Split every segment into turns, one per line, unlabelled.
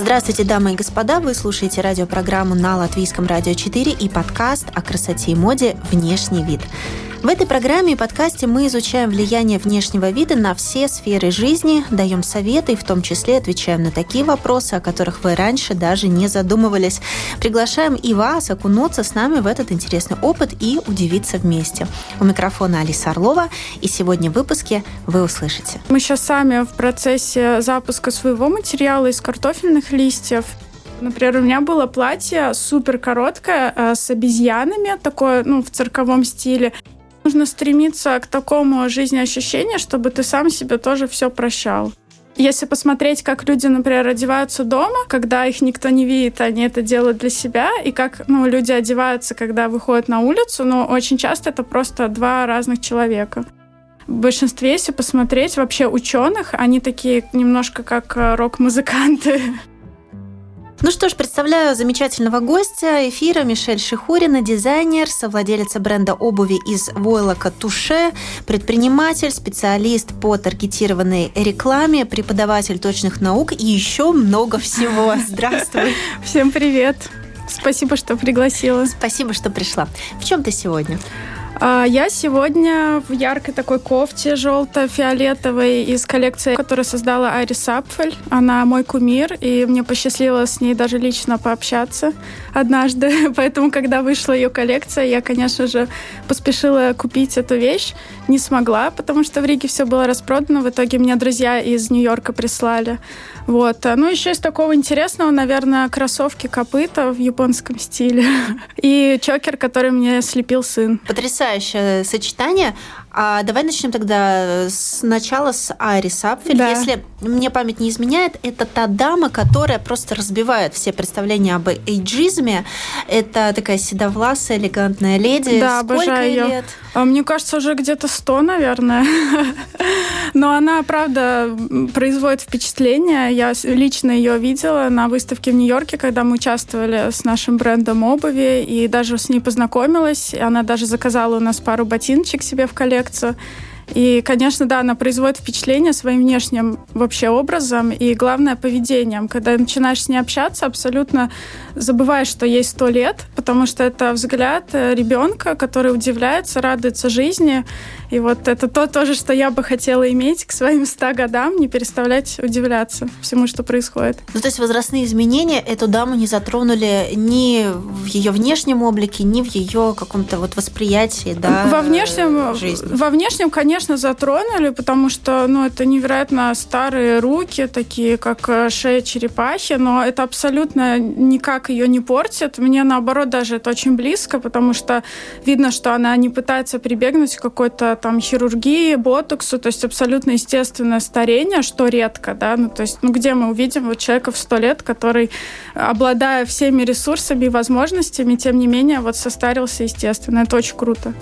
Здравствуйте, дамы и господа. Вы слушаете радиопрограмму на Латвийском радио 4 и подкаст о красоте и моде «Внешний вид». В этой программе и подкасте мы изучаем влияние внешнего вида на все сферы жизни, даем советы и в том числе отвечаем на такие вопросы, о которых вы раньше даже не задумывались. Приглашаем и вас окунуться с нами в этот интересный опыт и удивиться вместе. У микрофона Алиса Орлова, и сегодня в выпуске вы услышите.
Мы сейчас сами в процессе запуска своего материала из картофельных листьев. Например, у меня было платье супер короткое э, с обезьянами, такое, ну, в цирковом стиле. Нужно стремиться к такому жизнеощущению, чтобы ты сам себе тоже все прощал. Если посмотреть, как люди, например, одеваются дома, когда их никто не видит, они это делают для себя, и как ну, люди одеваются, когда выходят на улицу, но ну, очень часто это просто два разных человека. В большинстве, если посмотреть, вообще ученых, они такие немножко как э, рок-музыканты.
Ну что ж, представляю замечательного гостя эфира Мишель Шихурина, дизайнер, совладелица бренда обуви из войлока Туше, предприниматель, специалист по таргетированной рекламе, преподаватель точных наук и еще много всего. Здравствуй.
Всем привет. Спасибо, что пригласила.
Спасибо, что пришла. В чем ты сегодня?
А, я сегодня в яркой такой кофте желто-фиолетовой из коллекции, которую создала Айрис Апфель. Она мой кумир, и мне посчастливилось с ней даже лично пообщаться однажды. Поэтому, когда вышла ее коллекция, я, конечно же, поспешила купить эту вещь. Не смогла, потому что в Риге все было распродано. В итоге мне друзья из Нью-Йорка прислали. Вот. Ну, еще из такого интересного, наверное, кроссовки копыта в японском стиле. И чокер, который мне слепил сын.
Потрясающее сочетание. А давай начнем тогда сначала с Айри Сапфель. Да. Если мне память не изменяет, это та дама, которая просто разбивает все представления об эйджизме. Это такая седовласая, элегантная леди.
Да, Сколько обожаю ее. лет? А мне кажется, уже где-то 100, наверное. Но она, правда, производит впечатление. Я лично ее видела на выставке в Нью-Йорке, когда мы участвовали с нашим брендом обуви, и даже с ней познакомилась. Она даже заказала у нас пару ботиночек себе в коллекцию коллекцию. И, конечно, да, она производит впечатление своим внешним вообще образом и, главное, поведением. Когда начинаешь с ней общаться, абсолютно забываешь, что ей сто лет, потому что это взгляд э, ребенка, который удивляется, радуется жизни. И вот это то тоже, что я бы хотела иметь к своим ста годам, не переставлять удивляться всему, что происходит.
Ну, то есть возрастные изменения эту даму не затронули ни в ее внешнем облике, ни в ее каком-то вот восприятии, да,
во внешнем, жизни. Во внешнем, конечно, затронули, потому что, ну, это невероятно старые руки, такие как э, шея черепахи, но это абсолютно никак ее не портит. Мне, наоборот, даже это очень близко, потому что видно, что она не пытается прибегнуть к какой-то там хирургии, ботоксу, то есть абсолютно естественное старение, что редко, да, ну, то есть, ну, где мы увидим вот человека в сто лет, который, обладая всеми ресурсами и возможностями, тем не менее, вот состарился естественно. Это очень круто.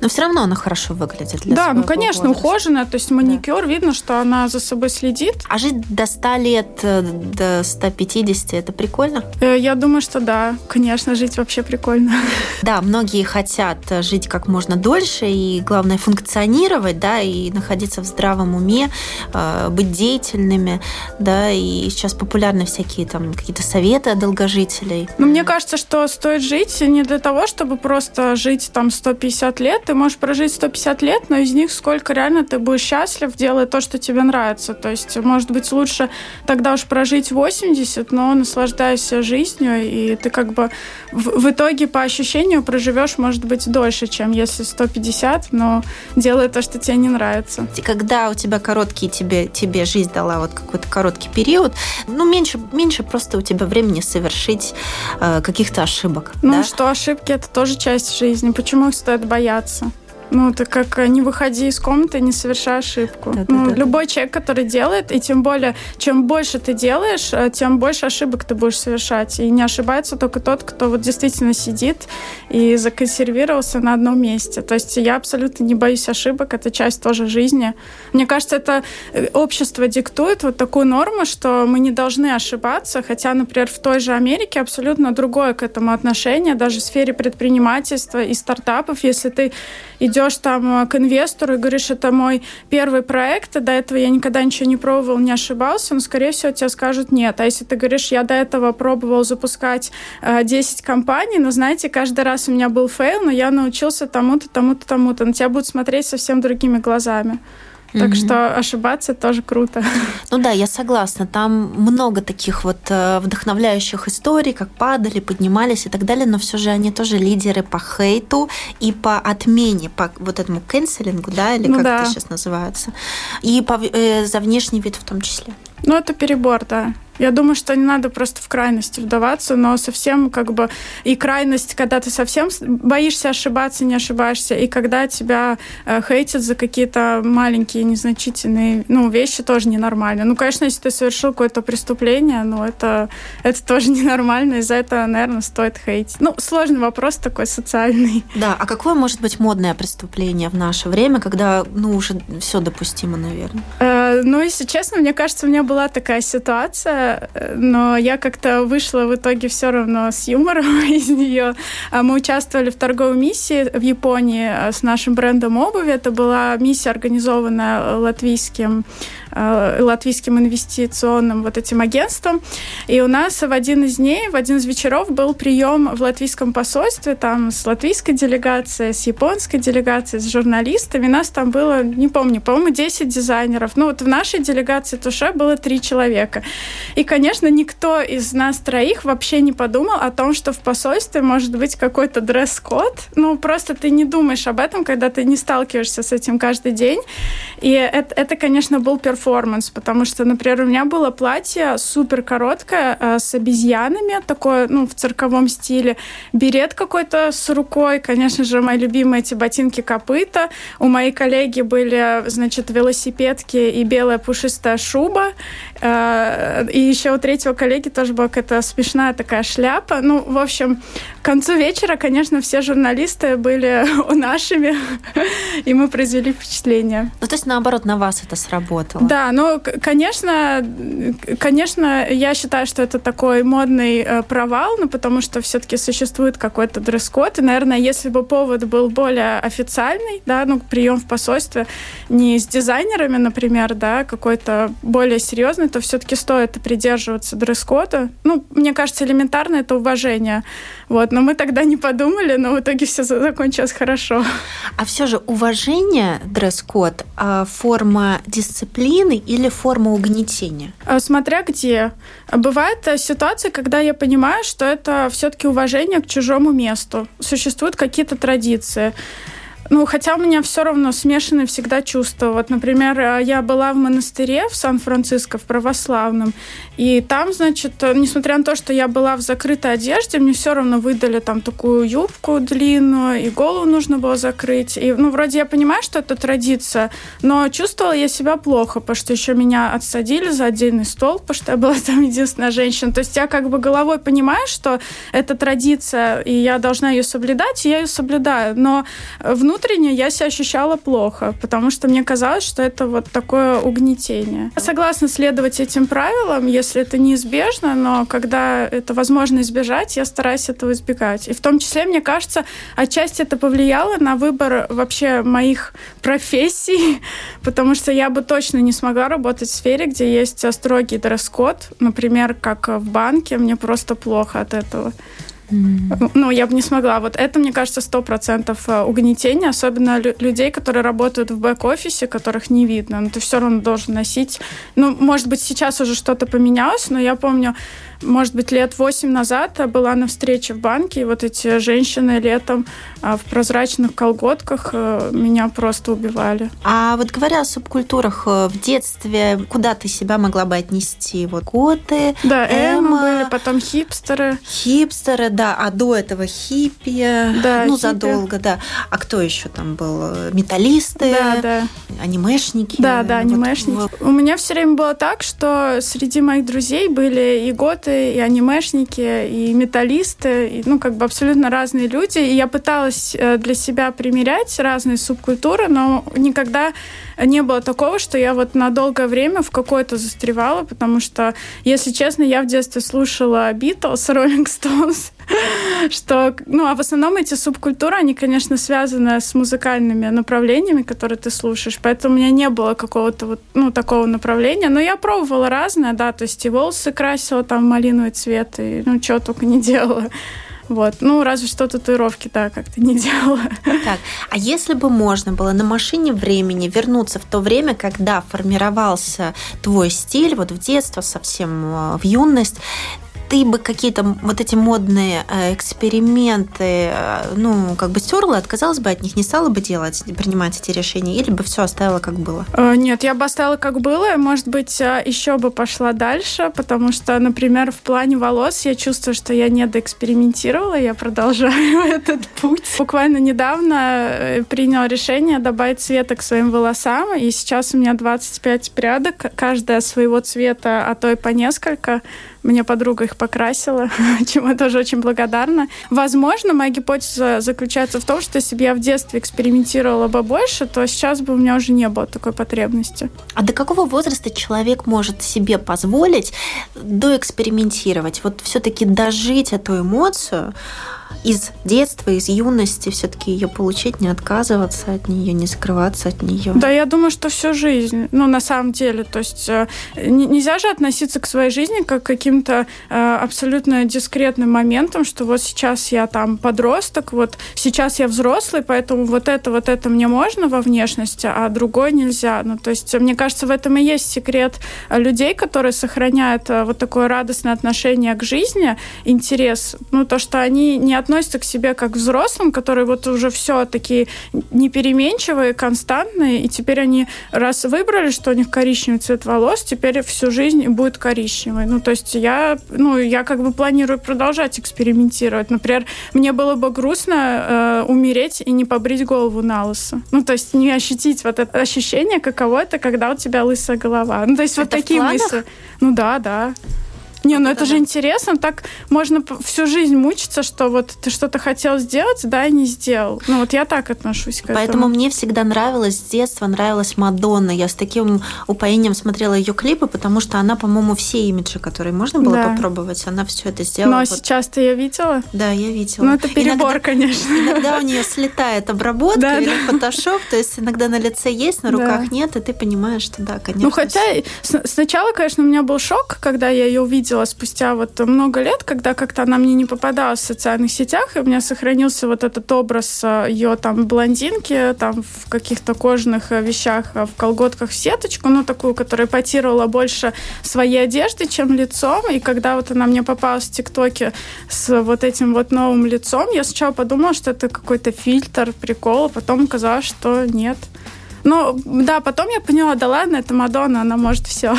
Но все равно она хорошо выглядит для
Да, ну конечно, возраста. ухоженная, то есть маникюр, да. видно, что она за собой следит.
А жить до 100 лет, э, до 150, это прикольно?
Э, я думаю, что да, конечно, жить вообще прикольно.
Да, многие хотят жить как можно дольше и, главное, функционировать, да, и находиться в здравом уме, э, быть деятельными, да, и сейчас популярны всякие там какие-то советы долгожителей.
Ну, мне кажется, что стоит жить не для того, чтобы просто жить там 150 лет, ты можешь прожить 150 лет, но из них сколько реально ты будешь счастлив, делая то, что тебе нравится. То есть, может быть, лучше тогда уж прожить 80, но наслаждайся жизнью, и ты как бы в, в итоге по ощущению проживешь, может быть, дольше, чем если 150, но делая то, что тебе не нравится.
И когда у тебя короткий, тебе, тебе жизнь дала вот какой-то короткий период, ну, меньше, меньше просто у тебя времени совершить э, каких-то ошибок.
Ну,
да?
что ошибки – это тоже часть жизни. Почему их стоит бояться? Ну, это как э, не выходи из комнаты, не совершай ошибку. Да, ну, да, любой да. человек, который делает, и тем более, чем больше ты делаешь, э, тем больше ошибок ты будешь совершать. И не ошибается только тот, кто вот действительно сидит и законсервировался на одном месте. То есть я абсолютно не боюсь ошибок, это часть тоже жизни. Мне кажется, это э, общество диктует вот такую норму, что мы не должны ошибаться, хотя, например, в той же Америке абсолютно другое к этому отношение, даже в сфере предпринимательства и стартапов. Если ты идешь идешь там к инвестору и говоришь, это мой первый проект, до этого я никогда ничего не пробовал, не ошибался, но, скорее всего, тебе скажут нет. А если ты говоришь, я до этого пробовал запускать 10 компаний, но, знаете, каждый раз у меня был fail, но я научился тому-то, тому-то, тому-то. На тебя будут смотреть совсем другими глазами. Так mm что ошибаться тоже круто.
Ну да, я согласна. Там много таких вот э, вдохновляющих историй, как падали, поднимались и так далее, но все же они тоже лидеры по хейту и по отмене, по вот этому канцелингу, да, или ну, как да. это сейчас называется, и по, э, за внешний вид в том числе.
Ну, это перебор, да. Я думаю, что не надо просто в крайности вдаваться, но совсем как бы и крайность, когда ты совсем боишься ошибаться, не ошибаешься, и когда тебя э, хейтят за какие-то маленькие, незначительные ну, вещи, тоже ненормально. Ну, конечно, если ты совершил какое-то преступление, но это, это тоже ненормально, и за это, наверное, стоит хейтить. Ну, сложный вопрос такой социальный.
Да, а какое может быть модное преступление в наше время, когда, ну, уже все допустимо, наверное?
Э, ну, если честно, мне кажется, у меня была такая ситуация, но я как-то вышла в итоге все равно с юмором из нее. А мы участвовали в торговой миссии в Японии а, с нашим брендом обуви. Это была миссия, организованная латвийским латвийским инвестиционным вот этим агентством. И у нас в один из дней, в один из вечеров был прием в латвийском посольстве, там с латвийской делегацией, с японской делегацией, с журналистами. Нас там было, не помню, по-моему, 10 дизайнеров. Ну вот в нашей делегации Туше было три человека. И, конечно, никто из нас троих вообще не подумал о том, что в посольстве может быть какой-то дресс-код. Ну, просто ты не думаешь об этом, когда ты не сталкиваешься с этим каждый день. И это, это конечно, был перформанс потому что, например, у меня было платье супер короткое э, с обезьянами, такое, ну, в цирковом стиле, берет какой-то с рукой, конечно же, мои любимые эти ботинки копыта. У моей коллеги были, значит, велосипедки и белая пушистая шуба. Э, и еще у третьего коллеги тоже была какая-то смешная такая шляпа. Ну, в общем, к концу вечера, конечно, все журналисты были нашими, и мы произвели впечатление.
Ну, то есть, наоборот, на вас это сработало?
Да, ну, конечно, конечно, я считаю, что это такой модный э, провал, ну, потому что все-таки существует какой-то дресс-код, и, наверное, если бы повод был более официальный, да, ну, прием в посольстве не с дизайнерами, например, да, какой-то более серьезный, то все-таки стоит придерживаться дресс-кода. Ну, мне кажется, элементарно это уважение. Вот, но мы тогда не подумали, но в итоге все закончилось хорошо.
А все же уважение, дресс-код, а форма дисциплины, или форма угнетения?
А, смотря где. Бывает э, ситуация, когда я понимаю, что это все-таки уважение к чужому месту. Существуют какие-то традиции. Ну, хотя у меня все равно смешанные всегда чувства. Вот, например, э, я была в монастыре в Сан-Франциско, в православном, и там, значит, э, несмотря на то, что я была в закрытой одежде, мне все равно выдали там такую юбку длинную, и голову нужно было закрыть. И, ну, вроде я понимаю, что это традиция, но чувствовала я себя плохо, потому что еще меня отсадили за отдельный стол, потому что я была там единственная женщина. То есть я как бы головой понимаю, что это традиция, и я должна ее соблюдать, и я ее соблюдаю. Но внутренне я себя ощущала плохо, потому что мне казалось, что это вот такое угнетение. Я согласна следовать этим правилам, если это неизбежно, но когда это возможно избежать, я стараюсь этого избегать. И в том числе, мне кажется, отчасти это повлияло на выбор вообще моих профессий, потому что я бы точно не смогла работать в сфере, где есть строгий дресс-код, например, как в банке, мне просто плохо от этого. Ну, я бы не смогла. Вот это, мне кажется, сто процентов э, угнетение, особенно людей, которые работают в бэк-офисе, которых не видно. Но ты все равно должен носить. Ну, может быть, сейчас уже что-то поменялось, но я помню, может быть, лет восемь назад была на встрече в банке, и вот эти женщины летом а, в прозрачных колготках э, меня просто убивали.
А вот говоря о субкультурах, э, в детстве куда ты себя могла бы отнести? Вот готы,
Да, эмо, были, потом хипстеры.
Хипстеры, да, а до этого хиппи, да, ну, хиппи. задолго, да. А кто еще там был? Металлисты,
да, да.
анимешники.
Да, да, анимешники. Вот. У меня все время было так, что среди моих друзей были и готы, поэты, и анимешники, и металлисты, и, ну, как бы абсолютно разные люди. И я пыталась э, для себя примерять разные субкультуры, но никогда не было такого, что я вот на долгое время в какой-то застревала, потому что, если честно, я в детстве слушала Beatles, Rolling Stones, что, ну, а в основном эти субкультуры, они, конечно, связаны с музыкальными направлениями, которые ты слушаешь, поэтому у меня не было какого-то вот, ну, такого направления, но я пробовала разное, да, то есть и волосы красила там малиновый цвет, и, ну, чего только не делала. Вот. Ну, разве что татуировки, да, как-то не делала.
Так, а если бы можно было на машине времени вернуться в то время, когда формировался твой стиль, вот в детство, совсем э, в юность, ты бы какие-то вот эти модные э, эксперименты, э, ну, как бы стерла, отказалась бы от них, не стала бы делать, принимать эти решения, или бы все оставила как было?
Э, нет, я бы оставила как было, может быть, еще бы пошла дальше, потому что, например, в плане волос я чувствую, что я не доэкспериментировала, я продолжаю этот путь. Буквально недавно приняла решение добавить цвета к своим волосам, и сейчас у меня 25 прядок, каждая своего цвета, а то и по несколько. Мне подруга их покрасила, чему я тоже очень благодарна. Возможно, моя гипотеза заключается в том, что если бы я в детстве экспериментировала бы больше, то сейчас бы у меня уже не было такой потребности.
А до какого возраста человек может себе позволить доэкспериментировать? Вот все-таки дожить эту эмоцию, из детства, из юности все-таки ее получить, не отказываться от нее, не скрываться от нее.
Да, я думаю, что всю жизнь. Ну, на самом деле. То есть э, нельзя же относиться к своей жизни как к каким-то э, абсолютно дискретным моментам, что вот сейчас я там подросток, вот сейчас я взрослый, поэтому вот это, вот это мне можно во внешности, а другое нельзя. Ну, то есть, мне кажется, в этом и есть секрет людей, которые сохраняют э, вот такое радостное отношение к жизни, интерес. Ну, то, что они не относятся к себе как к взрослым, которые вот уже все такие непеременчивые, константные, и теперь они раз выбрали, что у них коричневый цвет волос, теперь всю жизнь будет коричневый. Ну, то есть я, ну, я как бы планирую продолжать экспериментировать. Например, мне было бы грустно э, умереть и не побрить голову на лысо. Ну, то есть не ощутить вот это ощущение, каково это, когда у тебя лысая голова. Ну, то есть это вот такие мысли. Ну да, да. Не, ну это же интересно, так можно всю жизнь мучиться, что вот ты что-то хотел сделать, да, и не сделал. Ну вот я так отношусь к
Поэтому этому. Поэтому мне всегда нравилась с детства, нравилась Мадонна. Я с таким упоением смотрела ее клипы, потому что она, по-моему, все имиджи, которые можно было да. попробовать, она все это сделала.
Ну а вот. сейчас ты ее видела?
Да, я видела.
Ну это перебор, иногда, конечно.
Иногда у нее слетает обработка да, или да. фотошоп, то есть иногда на лице есть, на руках да. нет, и ты понимаешь, что да, конечно.
Ну хотя сначала, конечно, у меня был шок, когда я ее увидела увидела спустя вот много лет, когда как-то она мне не попадалась в социальных сетях, и у меня сохранился вот этот образ э, ее там блондинки, там в каких-то кожаных э, вещах, э, в колготках в сеточку, ну, такую, которая потировала больше своей одежды, чем лицом. И когда вот она мне попалась в ТикТоке с вот этим вот новым лицом, я сначала подумала, что это какой-то фильтр, прикол, а потом оказалось, что нет. Ну, да, потом я поняла, да ладно, это Мадонна, она может все.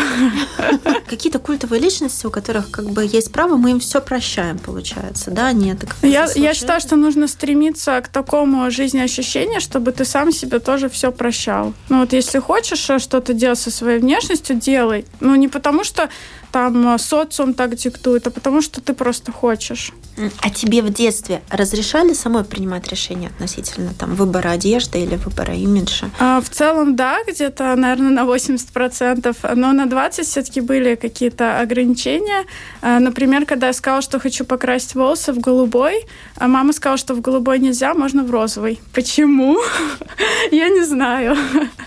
Какие-то культовые личности, у которых как бы есть право, мы им все прощаем, получается, да? Нет,
я, я считаю, что нужно стремиться к такому жизнеощущению, чтобы ты сам себе тоже все прощал. Ну вот если хочешь э, что-то делать со своей внешностью, делай. Ну не потому что там э, социум так диктует, а потому что ты просто хочешь.
А тебе в детстве разрешали самой принимать решения относительно там выбора одежды или выбора имиджа?
А, в целом, да, где-то, наверное, на 80%, но на 20% все-таки были какие-то ограничения. А, например, когда я сказала, что хочу покрасить волосы в голубой, а мама сказала, что в голубой нельзя, можно в розовый. Почему? Я не знаю.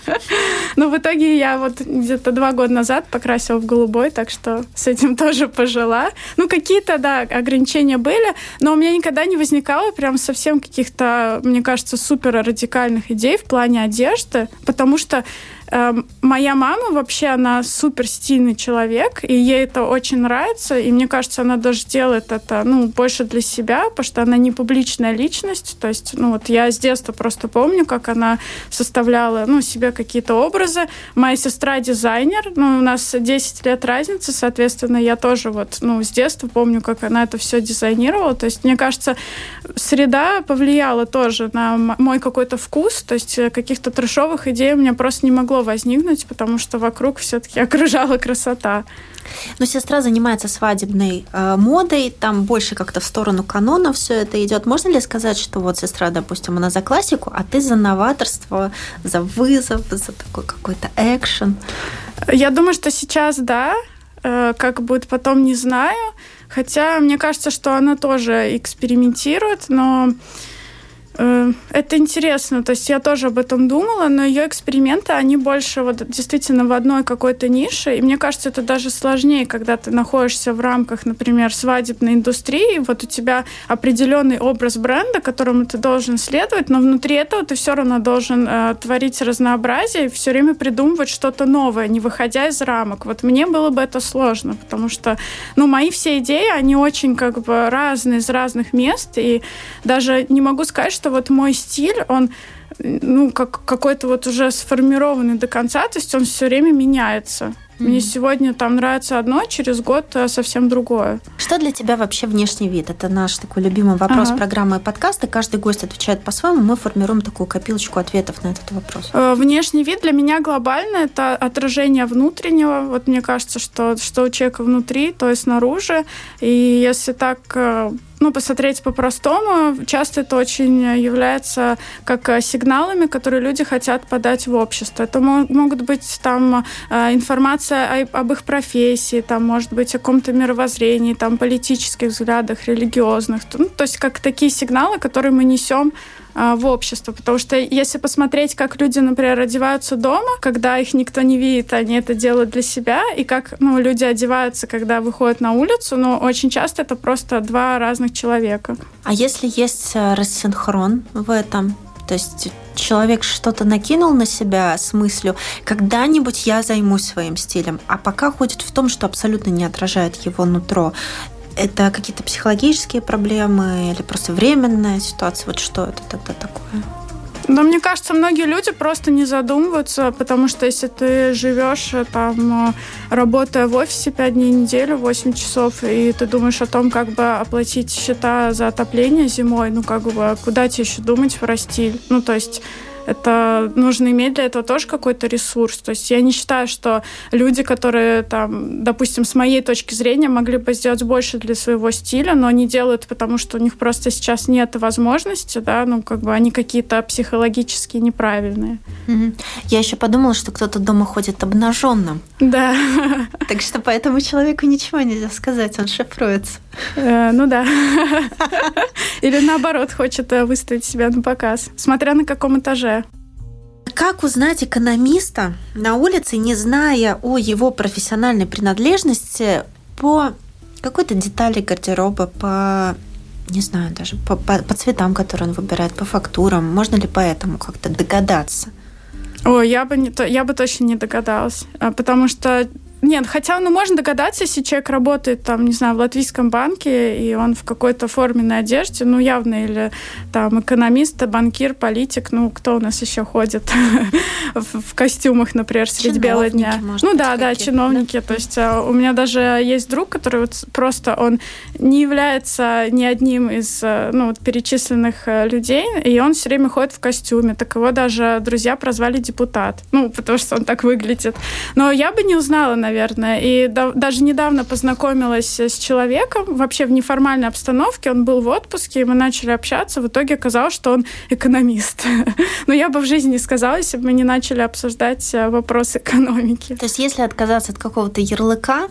Но в итоге я вот где-то два года назад покрасила в голубой, так что с этим тоже пожила. Ну, какие-то, да, ограничения были, но у меня никогда не возникало прям совсем каких-то, мне кажется, супер радикальных идей в плане одежды, потому что моя мама вообще, она супер стильный человек, и ей это очень нравится, и мне кажется, она даже делает это, ну, больше для себя, потому что она не публичная личность, то есть, ну, вот я с детства просто помню, как она составляла, ну, себе какие-то образы. Моя сестра дизайнер, ну, у нас 10 лет разницы, соответственно, я тоже вот, ну, с детства помню, как она это все дизайнировала, то есть, мне кажется, среда повлияла тоже на мой какой-то вкус, то есть, каких-то трешовых идей у меня просто не могло возникнуть, потому что вокруг все-таки окружала красота.
Но сестра занимается свадебной э, модой, там больше как-то в сторону канона все это идет. Можно ли сказать, что вот сестра, допустим, она за классику, а ты за новаторство, за вызов, за такой какой-то экшен?
Я думаю, что сейчас да, Э, как будет потом, не знаю. Хотя мне кажется, что она тоже экспериментирует, но это интересно, то есть я тоже об этом думала, но ее эксперименты, они больше вот действительно в одной какой-то нише, и мне кажется, это даже сложнее, когда ты находишься в рамках, например, свадебной индустрии, вот у тебя определенный образ бренда, которому ты должен следовать, но внутри этого ты все равно должен э, творить разнообразие и все время придумывать что-то новое, не выходя из рамок. Вот мне было бы это сложно, потому что, ну, мои все идеи, они очень как бы разные из разных мест, и даже не могу сказать, что вот мой стиль, он ну, как какой-то вот уже сформированный до конца, то есть он все время меняется. Mm-hmm. Мне сегодня там нравится одно, через год э, совсем другое.
Что для тебя вообще внешний вид? Это наш такой любимый вопрос ага. программы и подкаста. Каждый гость отвечает по-своему. Мы формируем такую копилочку ответов на этот вопрос.
Э, внешний вид для меня глобально это отражение внутреннего. Вот мне кажется, что что у человека внутри, то и снаружи. И если так э, ну, посмотреть по-простому, часто это очень является как э, сигналами, которые люди хотят подать в общество. Это могут быть там э, информация об их профессии, там может быть о каком-то мировоззрении, там политических взглядах, религиозных. Ну, то есть как такие сигналы, которые мы несем в общество. Потому что если посмотреть, как люди, например, одеваются дома, когда их никто не видит, они это делают для себя, и как ну, люди одеваются, когда выходят на улицу, ну, очень часто это просто два разных человека.
А если есть э, рассинхрон в этом? То есть человек что-то накинул на себя с мыслью, когда-нибудь я займусь своим стилем, а пока ходит в том, что абсолютно не отражает его нутро. Это какие-то психологические проблемы или просто временная ситуация? Вот что это тогда такое?
Да, мне кажется, многие люди просто не задумываются, потому что если ты живешь э, там, э, работая в офисе 5 дней в неделю, 8 часов, и ты думаешь о том, как бы оплатить счета за отопление зимой, ну, как бы, куда тебе еще думать про стиль? Ну, то есть это нужно иметь для этого тоже какой-то ресурс. То есть я не считаю, что люди, которые там, допустим, с моей точки зрения, могли бы сделать больше для своего стиля, но они делают, потому что у них просто сейчас нет возможности, да, ну как бы они какие-то психологически неправильные.
Я еще подумала, что кто-то дома ходит обнаженным.
Да.
Так что поэтому человеку ничего нельзя сказать, он шифруется.
Э, ну да. Или наоборот, хочет э, выставить себя на показ, смотря на каком этаже.
Как узнать экономиста на улице, не зная о его профессиональной принадлежности по какой-то детали гардероба, по не знаю, даже по, по, по цветам, которые он выбирает, по фактурам. Можно ли по этому как-то догадаться?
О, я бы, не, я бы точно не догадалась, а, потому что нет, хотя, ну, можно догадаться, если человек работает, там, не знаю, в латвийском банке, и он в какой-то форменной одежде, ну, явно, или там экономист, банкир, политик, ну, кто у нас еще ходит в костюмах, например, среди бела дня? Ну, да, да, чиновники. То есть а, у меня даже есть друг, который вот просто, он не является ни одним из, э, ну, вот перечисленных э, людей, и он все время ходит в костюме. Так его даже друзья прозвали депутат. Ну, потому что он так выглядит. Но я бы не узнала, наверное, наверное. И да, даже недавно познакомилась с человеком вообще в неформальной обстановке. Он был в отпуске, и мы начали общаться. В итоге оказалось, что он экономист. Но я бы в жизни не сказала, если бы мы не начали обсуждать э, вопросы экономики.
То есть если отказаться от какого-то ярлыка,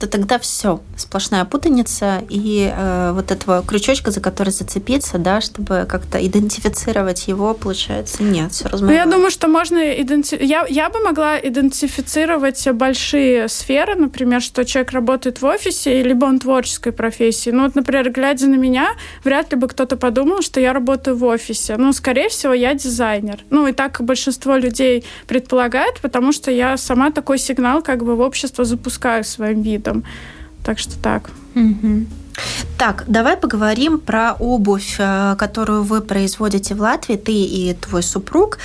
то тогда все, сплошная путаница и э, вот этого крючочка, за который зацепиться, да, чтобы как-то идентифицировать его, получается, нет, все размывается.
Ну, я думаю, что можно иденти... я, я бы могла идентифицировать большие сферы, например, что человек работает в офисе, либо он творческой профессии. Ну, вот, например, глядя на меня, вряд ли бы кто-то подумал, что я работаю в офисе. Ну, скорее всего, я дизайнер. Ну, и так большинство людей предполагает, потому что я сама такой сигнал как бы в общество запускаю своим видом продуктам. Так что так.
Так, давай поговорим про обувь, э, которую вы производите в Латвии, ты и твой супруг,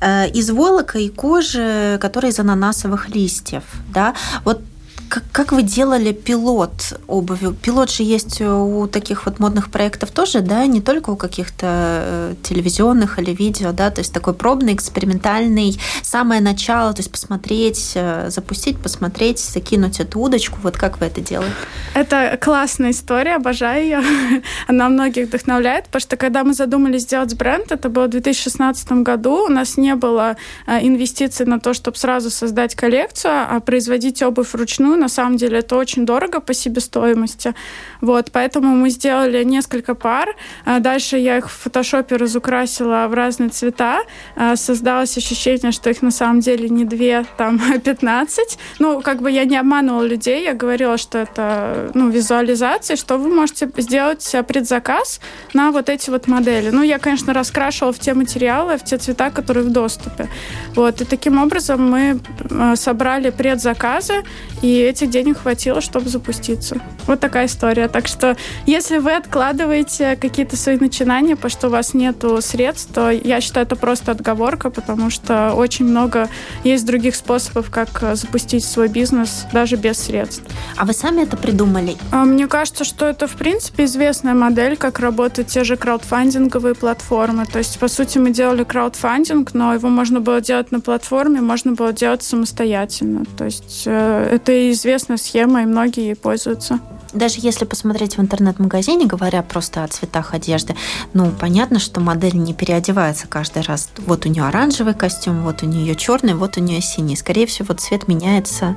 э, из волока и кожи, которая из ананасовых листьев. Да? Вот как, как вы делали пилот обуви? Пилот же есть у таких вот модных проектов тоже, да, не только у каких-то э, телевизионных или видео, да, то есть такой пробный, экспериментальный, самое начало, то есть посмотреть, э, запустить, посмотреть, закинуть эту удочку. Вот как вы это делаете?
Это классная история, обожаю ее. Она многих вдохновляет, потому что когда мы задумались сделать бренд, это было в 2016 году, у нас не было э, инвестиций на то, чтобы сразу создать коллекцию, а производить обувь вручную На самом деле это очень дорого по себестоимости. Вот, поэтому мы сделали несколько пар. А дальше я их в фотошопе разукрасила в разные цвета. А, создалось ощущение, что их на самом деле не две, там 15. Ну, как бы я не обманывала людей, я говорила, что это ну, визуализация, что вы можете сделать предзаказ на вот эти вот модели. Ну, я, конечно, раскрашивала в те материалы, в те цвета, которые в доступе. Вот, и таким образом мы а, собрали предзаказы, и этих денег хватило, чтобы запуститься. Вот такая история. Так что, если вы откладываете какие-то свои начинания, потому что у вас нет средств, то я считаю, это просто отговорка, потому что очень много есть других способов, как э, запустить свой бизнес даже без средств.
А вы сами это придумали?
А, мне кажется, что это, в принципе, известная модель, как работают те же краудфандинговые платформы. То есть, по сути, мы делали краудфандинг, но его можно было делать на платформе, можно было делать самостоятельно. То есть, э, это известная схема, и многие ей пользуются
даже если посмотреть в интернет-магазине, говоря просто о цветах одежды, ну, понятно, что модель не переодевается каждый раз. Вот у нее оранжевый костюм, вот у нее черный, вот у нее синий. Скорее всего, цвет меняется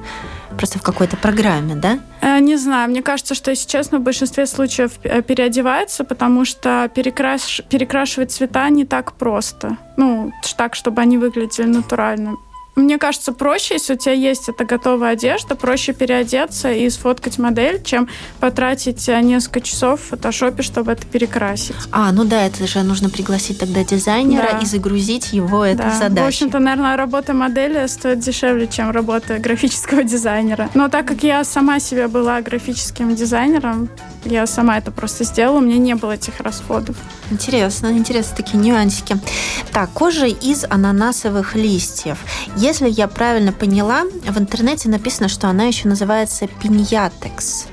просто в какой-то программе, да?
Э, не знаю. Мне кажется, что, если честно, в большинстве случаев э, переодевается, потому что перекраш... перекрашивать цвета не так просто. Ну, так, чтобы они выглядели натурально. Мне кажется, проще, если у тебя есть эта готовая одежда, проще переодеться и сфоткать модель, чем потратить э, несколько часов в фотошопе, чтобы это перекрасить.
А, ну да, это же нужно пригласить тогда дизайнера да. и загрузить его эту да. задачу.
В общем-то, наверное, работа модели стоит дешевле, чем работа графического дизайнера. Но так как я сама себе была графическим дизайнером, я сама это просто сделала, у меня не было этих расходов.
Интересно, интересно такие нюансики. Так, кожа из ананасовых листьев. Если я правильно поняла, в интернете написано, что она еще называется пиньятекс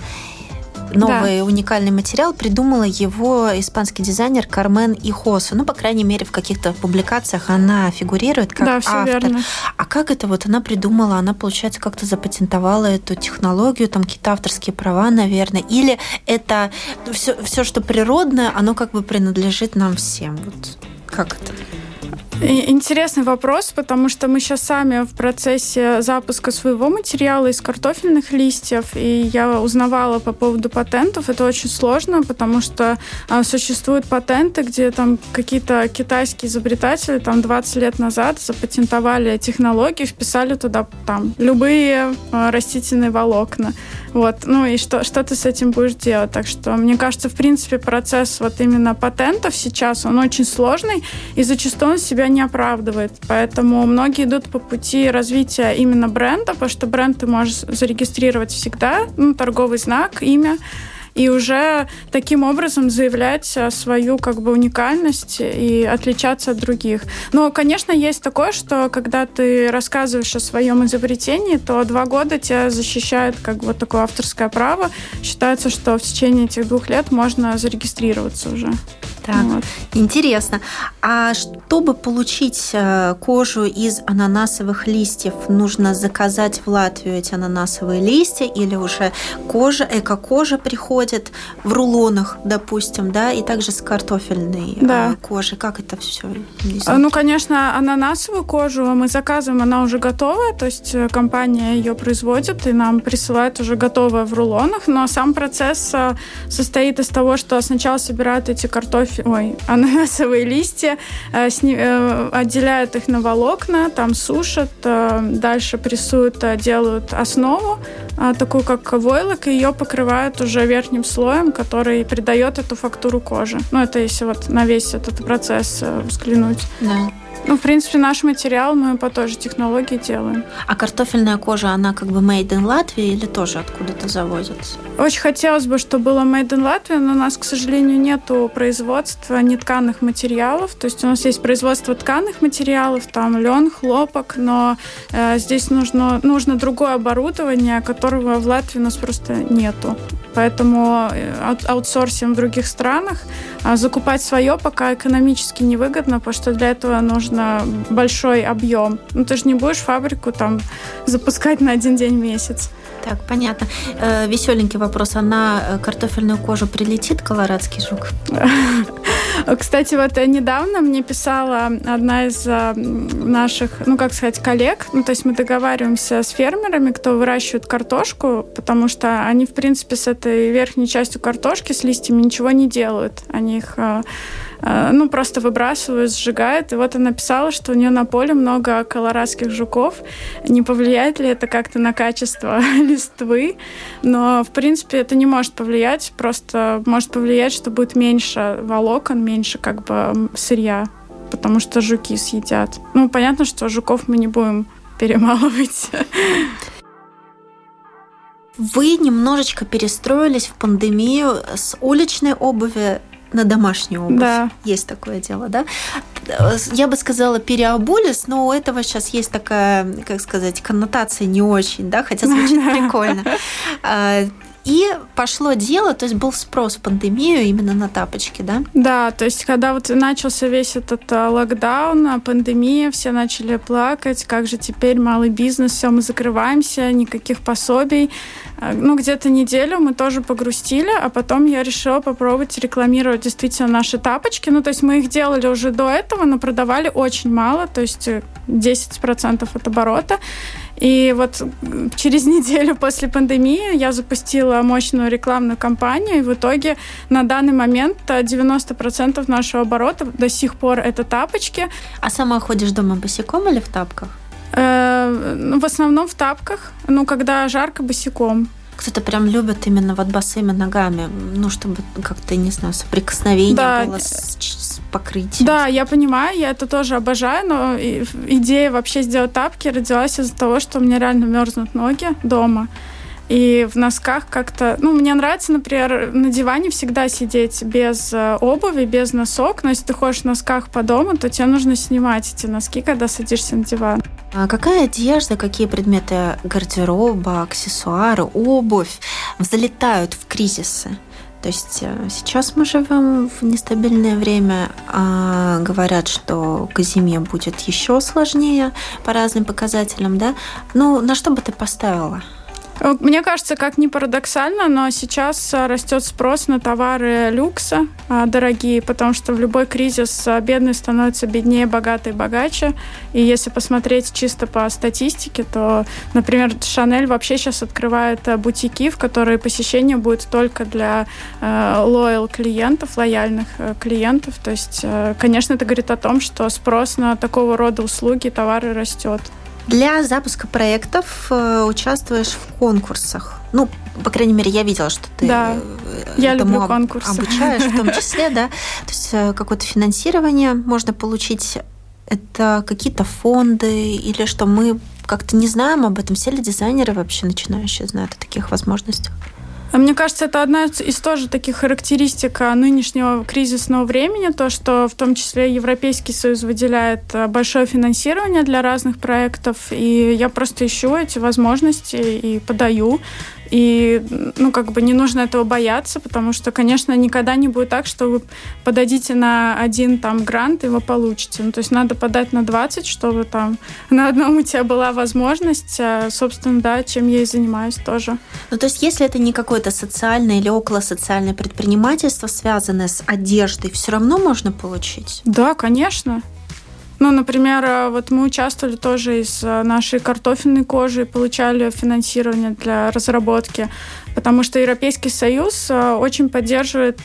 новый да. уникальный материал придумала его испанский дизайнер Кармен Ихосу. Ну, по крайней мере, в каких-то публикациях она фигурирует как да, автор. Верно. А как это вот она придумала? Она, получается, как-то запатентовала эту технологию, там какие-то авторские права, наверное. Или это все, все, что природное, оно как бы принадлежит нам всем? Вот как это?
Интересный вопрос, потому что мы сейчас сами в процессе запуска своего материала из картофельных листьев, и я узнавала по поводу патентов. Это очень сложно, потому что а, существуют патенты, где там какие-то китайские изобретатели там 20 лет назад запатентовали технологии, вписали туда там любые а, растительные волокна. Вот. Ну и что, что ты с этим будешь делать? Так что, мне кажется, в принципе, процесс вот именно патентов сейчас, он очень сложный, и зачастую он себя не оправдывает. Поэтому многие идут по пути развития именно бренда, потому что бренд ты можешь зарегистрировать всегда, ну, торговый знак, имя, и уже таким образом заявлять свою как бы уникальность и отличаться от других. Но, конечно, есть такое, что когда ты рассказываешь о своем изобретении, то два года тебя защищает как вот такое авторское право. Считается, что в течение этих двух лет можно зарегистрироваться уже.
Так, вот. интересно. А чтобы получить э, кожу из ананасовых листьев, нужно заказать в Латвию эти ананасовые листья или уже кожа, эко-кожа приходит в рулонах, допустим, да, и также с картофельной э, да. кожей. Как это все?
Ну, конечно, ананасовую кожу мы заказываем, она уже готовая, то есть э, компания ее производит и нам присылает уже готовое в рулонах, но сам процесс состоит из того, что сначала собирают эти картофель ой, ананасовые листья, э, э, отделяют их на волокна, там сушат, э, дальше прессуют, делают основу, такую как войлок, и ее покрывают уже верхним слоем, который придает эту фактуру кожи. Ну, это если вот на весь этот процесс взглянуть.
Да.
Ну, в принципе, наш материал мы по той же технологии делаем.
А картофельная кожа, она как бы made in Латвии или тоже откуда-то завозится?
Очень хотелось бы, чтобы было made in Латвии, но у нас, к сожалению, нету производства нетканых материалов. То есть у нас есть производство тканых материалов, там лен, хлопок, но э, здесь нужно, нужно другое оборудование, которого в Латвии у нас просто нету. Поэтому э, аутсорсим в других странах. А закупать свое пока экономически невыгодно, потому что для этого нужно большой объем. Ну, ты же не будешь фабрику там запускать на один день в месяц.
Так, понятно. Э, веселенький вопрос. А на э, картофельную кожу прилетит колорадский жук?
Кстати, вот недавно мне писала одна из а, наших, ну, как сказать, коллег. Ну, то есть мы договариваемся с фермерами, кто выращивает картошку, потому что они, в принципе, с этой верхней частью картошки, с листьями ничего не делают. Они их а, ну, просто выбрасывают, сжигают. И вот она писала, что у нее на поле много колорадских жуков. Не повлияет ли это как-то на качество листвы? Но, в принципе, это не может повлиять. Просто может повлиять, что будет меньше волокон, меньше как бы сырья, потому что жуки съедят. Ну, понятно, что жуков мы не будем перемалывать.
Вы немножечко перестроились в пандемию с уличной обуви на домашнюю обувь. Да. Есть такое дело, да? Я бы сказала, переобулись, но у этого сейчас есть такая, как сказать, коннотация не очень, да, хотя звучит прикольно. И пошло дело, то есть был спрос в пандемию именно на тапочки, да?
Да, то есть когда вот начался весь этот а, локдаун, а, пандемия, все начали плакать, как же теперь малый бизнес, все, мы закрываемся, никаких пособий. А, ну, где-то неделю мы тоже погрустили, а потом я решила попробовать рекламировать действительно наши тапочки. Ну, то есть мы их делали уже до этого, но продавали очень мало, то есть 10% э, от оборота. И вот через неделю после пандемии я запустила мощную рекламную кампанию, и в итоге на данный момент 90% нашего оборота до сих пор это тапочки.
А сама ходишь дома босиком или в тапках?
Э, в основном в тапках, ну, когда жарко, босиком.
Кто-то прям любит именно вот босыми ногами, ну, чтобы как-то, не знаю, соприкосновение да. было с, с покрытием.
Да, я понимаю, я это тоже обожаю, но идея вообще сделать тапки родилась из-за того, что у меня реально мерзнут ноги дома. И в носках как-то... Ну, мне нравится, например, на диване всегда сидеть без э, обуви, без носок. Но если ты ходишь в носках по дому, то тебе нужно снимать эти носки, когда садишься на диван.
А какая одежда, какие предметы гардероба, аксессуары, обувь залетают в кризисы? То есть э, сейчас мы живем в нестабильное время, а говорят, что к зиме будет еще сложнее по разным показателям, да? Ну, на что бы ты поставила?
Мне кажется, как ни парадоксально, но сейчас э, растет спрос на товары люкса э, дорогие, потому что в любой кризис э, бедный становится беднее, богатый богаче. И если посмотреть чисто по статистике, то, например, Шанель вообще сейчас открывает бутики, в которые посещение будет только для лоял клиентов, лояльных клиентов. То есть, конечно, это говорит о том, что спрос на такого рода услуги товары растет.
Для запуска проектов э, участвуешь в конкурсах. Ну, по крайней мере, я видела, что ты
да,
э,
я люблю конкурсы.
обучаешь в том числе, да. То есть э, какое-то финансирование можно получить. Это какие-то фонды или что мы как-то не знаем об этом. Все ли дизайнеры вообще начинающие знают о таких возможностях?
А мне кажется, это одна из тоже таких характеристик а, нынешнего кризисного времени, то, что в том числе Европейский Союз выделяет а, большое финансирование для разных проектов, и я просто ищу эти возможности и подаю. И, ну, как бы не нужно этого бояться, потому что, конечно, никогда не будет так, что вы подадите на один там грант, и вы получите. Ну, то есть надо подать на 20, чтобы там на одном у тебя была возможность, а, собственно, да, чем я и занимаюсь тоже.
Ну, то есть если это не какое-то социальное или околосоциальное предпринимательство, связанное с одеждой, все равно можно получить?
Да, конечно. Ну, например, э, вот мы участвовали тоже из э, нашей картофельной кожи, получали финансирование для разработки, потому что Европейский Союз э, очень поддерживает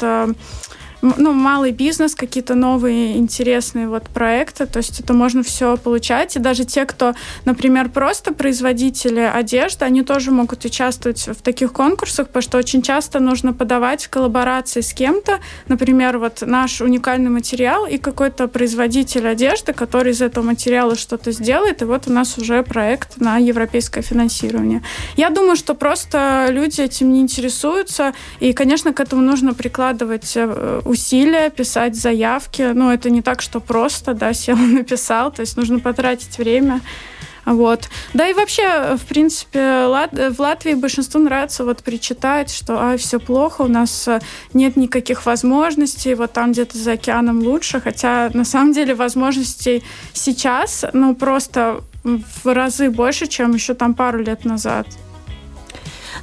ну, малый бизнес, какие-то новые интересные вот проекты, то есть это можно все получать. И даже те, кто, например, просто производители одежды, они тоже могут участвовать в таких конкурсах, потому что очень часто нужно подавать в коллаборации с кем-то, например, вот наш уникальный материал и какой-то производитель одежды, который из этого материала что-то сделает, и вот у нас уже проект на европейское финансирование. Я думаю, что просто люди этим не интересуются, и, конечно, к этому нужно прикладывать э, усилия, писать заявки. Ну, это не так, что просто, да, сел и написал. То есть нужно потратить время. Вот. Да и вообще, в принципе, в Латвии большинству нравится вот причитать, что а, все плохо, у нас э, нет никаких возможностей, вот там где-то за океаном лучше, хотя на самом деле возможностей сейчас, ну, просто в разы больше, чем еще там пару лет назад.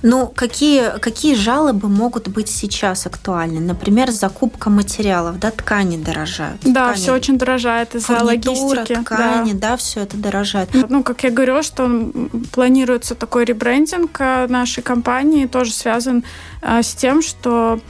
Ну, какие, какие жалобы могут быть сейчас актуальны? Например, закупка материалов, да, ткани дорожают.
Да,
ткани,
все очень дорожает из-за логистики.
ткани, да. да, все это дорожает.
Ну, как я говорю, что планируется такой ребрендинг э, нашей компании, тоже связан э, с тем, что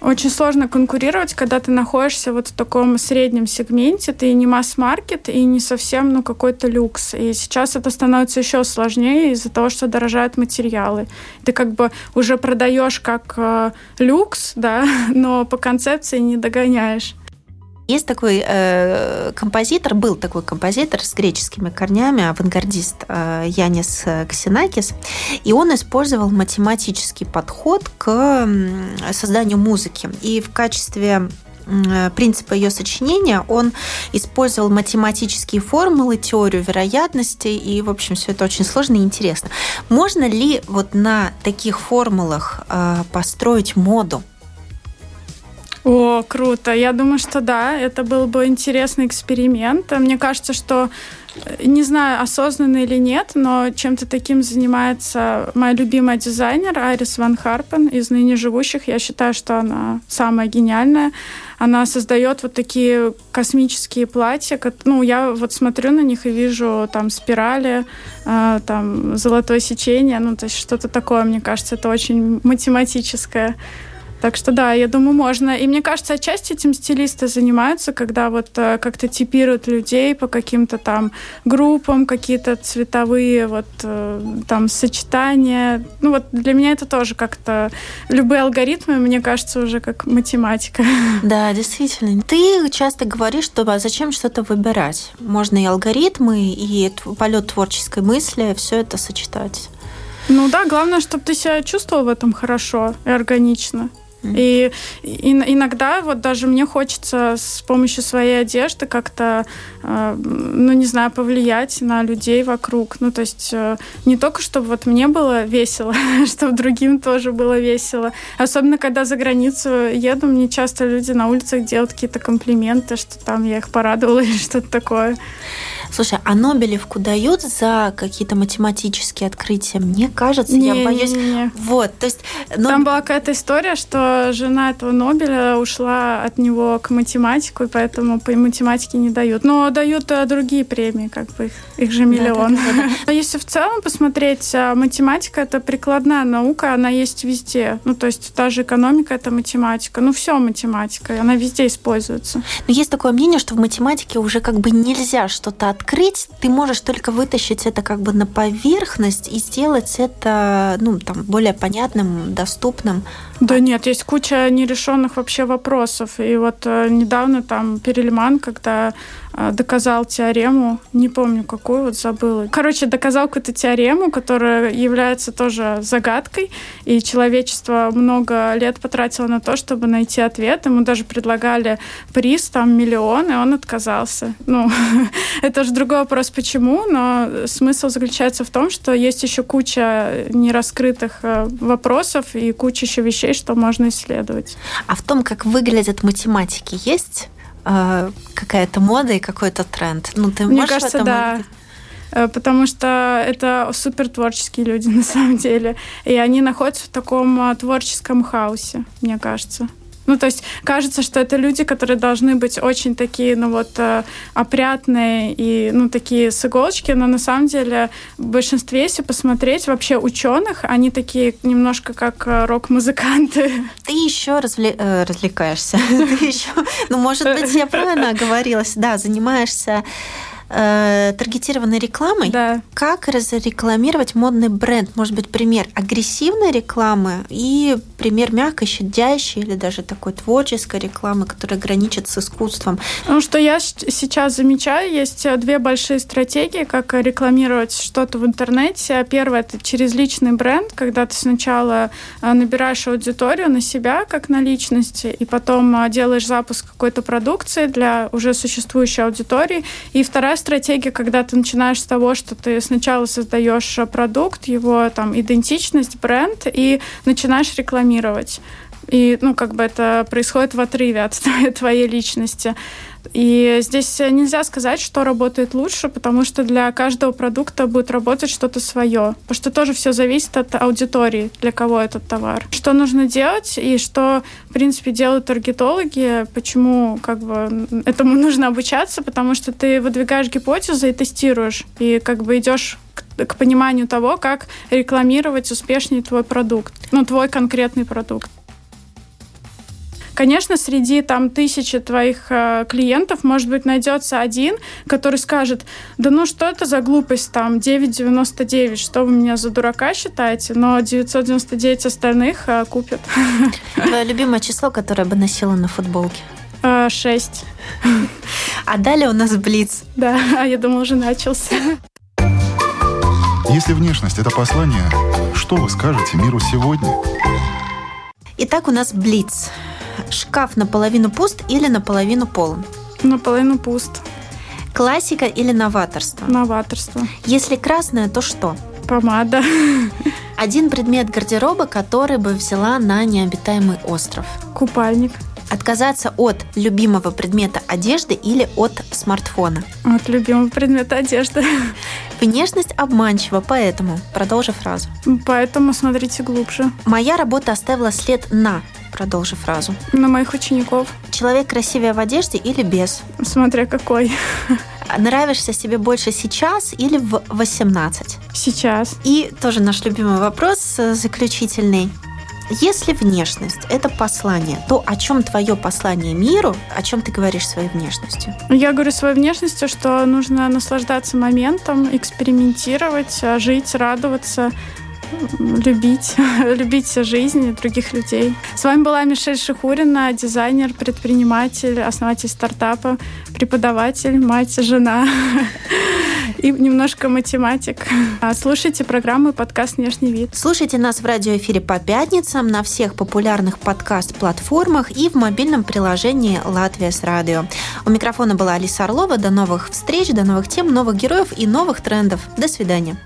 очень сложно конкурировать, когда ты находишься вот в таком среднем сегменте, ты не масс-маркет и не совсем ну, какой-то люкс. И сейчас это становится еще сложнее из-за того, что дорожают материалы. Ты как бы уже продаешь как э, люкс, да, но по концепции не догоняешь.
Есть такой э, композитор, был такой композитор с греческими корнями, авангардист э, Янис Ксенакис, и он использовал математический подход к созданию музыки. И в качестве принципа ее сочинения, он использовал математические формулы, теорию вероятности, и, в общем, все это очень сложно и интересно. Можно ли вот на таких формулах э, построить моду?
О, круто. Я думаю, что да, это был бы интересный эксперимент. Мне кажется, что э, не знаю, осознанно или нет, но чем-то таким занимается моя любимая дизайнер Айрис Ван Харпен из ныне живущих. Я считаю, что она самая гениальная. Она создает вот такие космические платья. Ну, я вот смотрю на них и вижу там спирали, э, там золотое сечение, ну, то есть что-то такое, мне кажется, это очень математическое. Так что да, я думаю, можно. И мне кажется, отчасти этим стилисты занимаются, когда вот э, как-то типируют людей по каким-то там группам, какие-то цветовые вот э, там сочетания. Ну вот для меня это тоже как-то любые алгоритмы, мне кажется, уже как математика.
Да, действительно. Ты часто говоришь, что а зачем что-то выбирать? Можно и алгоритмы, и полет творческой мысли, все это сочетать.
Ну да, главное, чтобы ты себя чувствовал в этом хорошо и органично. И, и иногда вот даже мне хочется с помощью своей одежды как-то, э, ну не знаю, повлиять на людей вокруг. Ну то есть э, не только чтобы вот мне было весело, чтобы другим тоже было весело. Особенно когда за границу еду, мне часто люди на улицах делают какие-то комплименты, что там я их порадовала или что-то такое.
Слушай, а Нобелевку дают за какие-то математические открытия? Мне кажется,
не,
я боюсь.
Не, не.
Вот, то есть.
Ноб... Там была какая-то история, что жена этого Нобеля ушла от него к математику, и поэтому по математике не дают. Но дают а, другие премии, как бы их, их же миллион. Да, да, да, Но если в целом посмотреть, а, математика это прикладная наука, она есть везде. Ну, то есть та же экономика это математика. Ну, все математика, она везде используется.
Но есть такое мнение, что в математике уже как бы нельзя что-то открыть ты можешь только вытащить это как бы на поверхность и сделать это ну, там, более понятным, доступным.
Да нет, есть куча нерешенных вообще вопросов. И вот э, недавно там Перельман, когда доказал теорему, не помню какую, вот забыла. Короче, доказал какую-то теорему, которая является тоже загадкой, и человечество много лет потратило на то, чтобы найти ответ. Ему даже предлагали приз, там, миллион, и он отказался. Ну, это же другой вопрос, почему, но смысл заключается в том, что есть еще куча нераскрытых э, вопросов и куча еще вещей, что можно исследовать.
А в том, как выглядят математики, есть э, какая-то мода и какой-то тренд?
Ну, ты Мне кажется, да. Может э, потому что это супер творческие люди на самом деле. И они находятся в таком э, творческом хаосе, мне кажется. Ну, то есть кажется, что это люди, которые должны быть очень такие, ну вот, э, опрятные и, ну, такие с иголочки, но на самом деле в большинстве, если посмотреть, вообще ученых, они такие немножко как э, рок-музыканты.
Ты еще развле... Э, развлекаешься. Ты еще, ну, может быть, я правильно оговорилась, да, занимаешься э, таргетированной рекламой.
Да.
Как разрекламировать модный бренд? Может быть, пример агрессивной рекламы и пример мягкой, щадящей или даже такой творческой рекламы, которая граничит с искусством.
Ну, что я сейчас замечаю, есть э, две большие стратегии, как рекламировать что-то в интернете. Первое – это через личный бренд, когда ты сначала э, набираешь аудиторию на себя, как на личности, и потом э, делаешь запуск какой-то продукции для уже существующей аудитории. И вторая стратегия, когда ты начинаешь с того, что ты сначала создаешь продукт, его там идентичность, бренд, и начинаешь рекламировать И, ну, как бы это происходит в отрыве от твоей личности. И здесь нельзя сказать, что работает лучше, потому что для каждого продукта будет работать что-то свое. Потому что тоже все зависит от аудитории, для кого этот товар. Что нужно делать и что, в принципе, делают таргетологи, почему как бы этому нужно обучаться, потому что ты выдвигаешь гипотезы и тестируешь, и как бы идешь к, к пониманию того, как рекламировать успешнее твой продукт, ну, твой конкретный продукт. Конечно, среди там тысячи твоих э, клиентов, может быть, найдется один, который скажет, да ну что это за глупость там, 9,99, что вы меня за дурака считаете? Но 999 остальных э, купят.
Твое любимое число, которое бы носила на футболке?
Э, шесть.
А далее у нас Блиц.
Да, а я думала, уже начался.
Если внешность – это послание, что вы скажете миру сегодня?
Итак, у нас Блиц. Шкаф наполовину пуст или наполовину полон?
Наполовину пуст.
Классика или новаторство?
Новаторство.
Если красное, то что?
Помада.
Один предмет гардероба, который бы взяла на необитаемый остров.
Купальник.
Отказаться от любимого предмета одежды или от смартфона?
От любимого предмета одежды.
Внешность обманчива, поэтому продолжи фразу.
Поэтому смотрите глубже.
Моя работа оставила след на Продолжи фразу.
На моих учеников.
Человек красивее в одежде или без?
Смотря какой.
Нравишься себе больше сейчас или в 18?
Сейчас.
И тоже наш любимый вопрос заключительный. Если внешность – это послание, то о чем твое послание миру, о чем ты говоришь своей внешностью?
Я говорю своей внешностью, что нужно наслаждаться моментом, экспериментировать, жить, радоваться, любить, любить жизнь и других людей. С вами была Мишель Шихурина, дизайнер, предприниматель, основатель стартапа, преподаватель, мать, жена и немножко математик. А слушайте программы подкаст «Внешний вид».
Слушайте нас в радиоэфире по пятницам на всех популярных подкаст-платформах и в мобильном приложении «Латвия с радио». У микрофона была Алиса Орлова. До новых встреч, до новых тем, новых героев и новых трендов. До свидания.